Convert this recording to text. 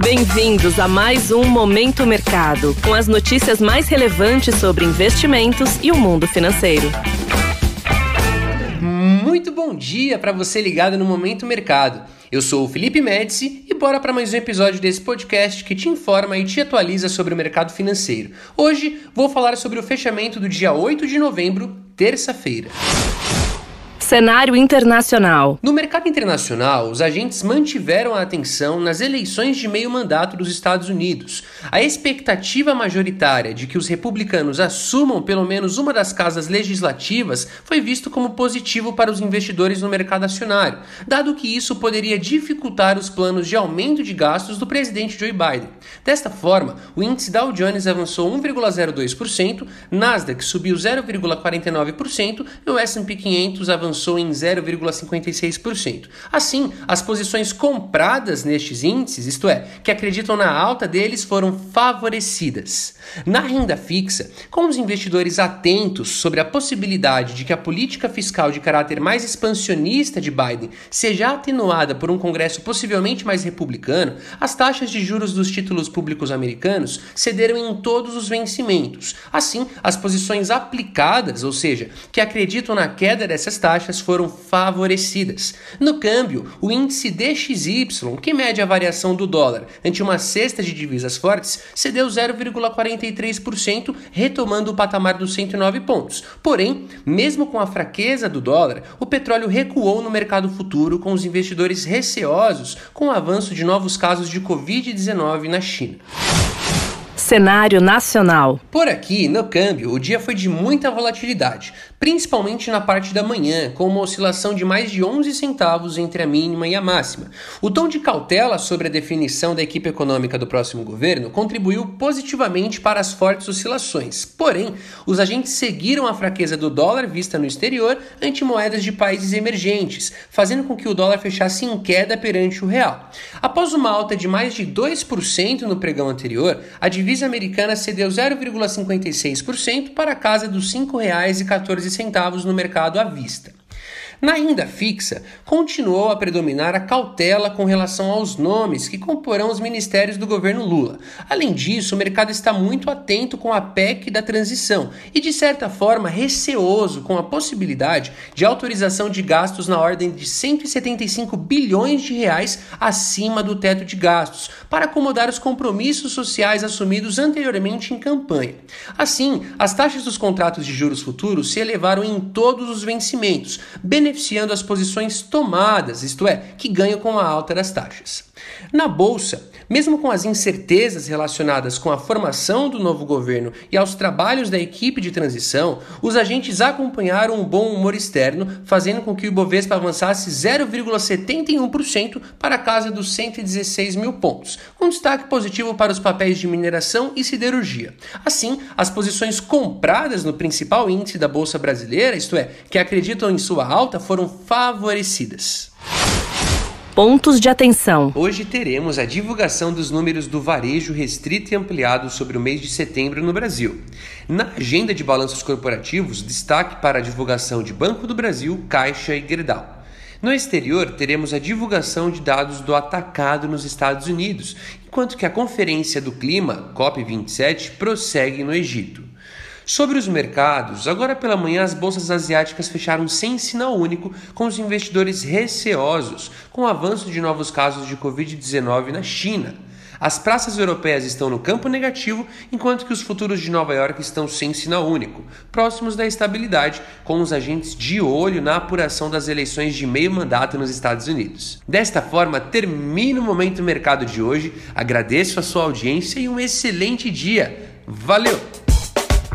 Bem-vindos a mais um Momento Mercado, com as notícias mais relevantes sobre investimentos e o mundo financeiro. Muito bom dia para você ligado no Momento Mercado. Eu sou o Felipe Médici e bora para mais um episódio desse podcast que te informa e te atualiza sobre o mercado financeiro. Hoje vou falar sobre o fechamento do dia 8 de novembro, terça-feira. Cenário internacional. No mercado internacional, os agentes mantiveram a atenção nas eleições de meio mandato dos Estados Unidos. A expectativa majoritária de que os republicanos assumam pelo menos uma das casas legislativas foi visto como positivo para os investidores no mercado acionário, dado que isso poderia dificultar os planos de aumento de gastos do presidente Joe Biden. Desta forma, o índice Dow Jones avançou 1,02%, Nasdaq subiu 0,49% e o S&P 500 avançou avançou em 0,56%. Assim, as posições compradas nestes índices, isto é, que acreditam na alta deles, foram favorecidas. Na renda fixa, com os investidores atentos sobre a possibilidade de que a política fiscal de caráter mais expansionista de Biden seja atenuada por um Congresso possivelmente mais republicano, as taxas de juros dos títulos públicos americanos cederam em todos os vencimentos. Assim, as posições aplicadas, ou seja, que acreditam na queda dessas taxas foram favorecidas. No câmbio, o índice DXY, que mede a variação do dólar ante uma cesta de divisas fortes, cedeu 0,43%, retomando o patamar dos 109 pontos. Porém, mesmo com a fraqueza do dólar, o petróleo recuou no mercado futuro, com os investidores receosos com o avanço de novos casos de Covid-19 na China. Cenário nacional. Por aqui, no câmbio, o dia foi de muita volatilidade, principalmente na parte da manhã, com uma oscilação de mais de 11 centavos entre a mínima e a máxima. O tom de cautela sobre a definição da equipe econômica do próximo governo contribuiu positivamente para as fortes oscilações. Porém, os agentes seguiram a fraqueza do dólar vista no exterior ante moedas de países emergentes, fazendo com que o dólar fechasse em queda perante o real. Após uma alta de mais de 2% no pregão anterior, a divisa divisa americana cedeu 0,56% para a casa dos R$ 5,14 no mercado à vista. Na renda fixa, continuou a predominar a cautela com relação aos nomes que comporão os ministérios do governo Lula. Além disso, o mercado está muito atento com a PEC da transição e, de certa forma, receoso com a possibilidade de autorização de gastos na ordem de 175 bilhões de reais acima do teto de gastos, para acomodar os compromissos sociais assumidos anteriormente em campanha. Assim, as taxas dos contratos de juros futuros se elevaram em todos os vencimentos, beneficiando as posições tomadas, isto é, que ganham com a alta das taxas. Na bolsa, mesmo com as incertezas relacionadas com a formação do novo governo e aos trabalhos da equipe de transição, os agentes acompanharam um bom humor externo, fazendo com que o Ibovespa avançasse 0,71% para a casa dos 116 mil pontos, com destaque positivo para os papéis de mineração e siderurgia. Assim, as posições compradas no principal índice da Bolsa Brasileira, isto é, que acreditam em sua alta, foram favorecidas pontos de atenção. Hoje teremos a divulgação dos números do varejo restrito e ampliado sobre o mês de setembro no Brasil. Na agenda de balanços corporativos, destaque para a divulgação de Banco do Brasil, Caixa e Gerdau. No exterior, teremos a divulgação de dados do atacado nos Estados Unidos, enquanto que a Conferência do Clima, COP27, prossegue no Egito. Sobre os mercados, agora pela manhã as bolsas asiáticas fecharam sem sinal único, com os investidores receosos com o avanço de novos casos de Covid-19 na China. As praças europeias estão no campo negativo, enquanto que os futuros de Nova York estão sem sinal único, próximos da estabilidade, com os agentes de olho na apuração das eleições de meio mandato nos Estados Unidos. Desta forma, termina o Momento Mercado de hoje. Agradeço a sua audiência e um excelente dia. Valeu!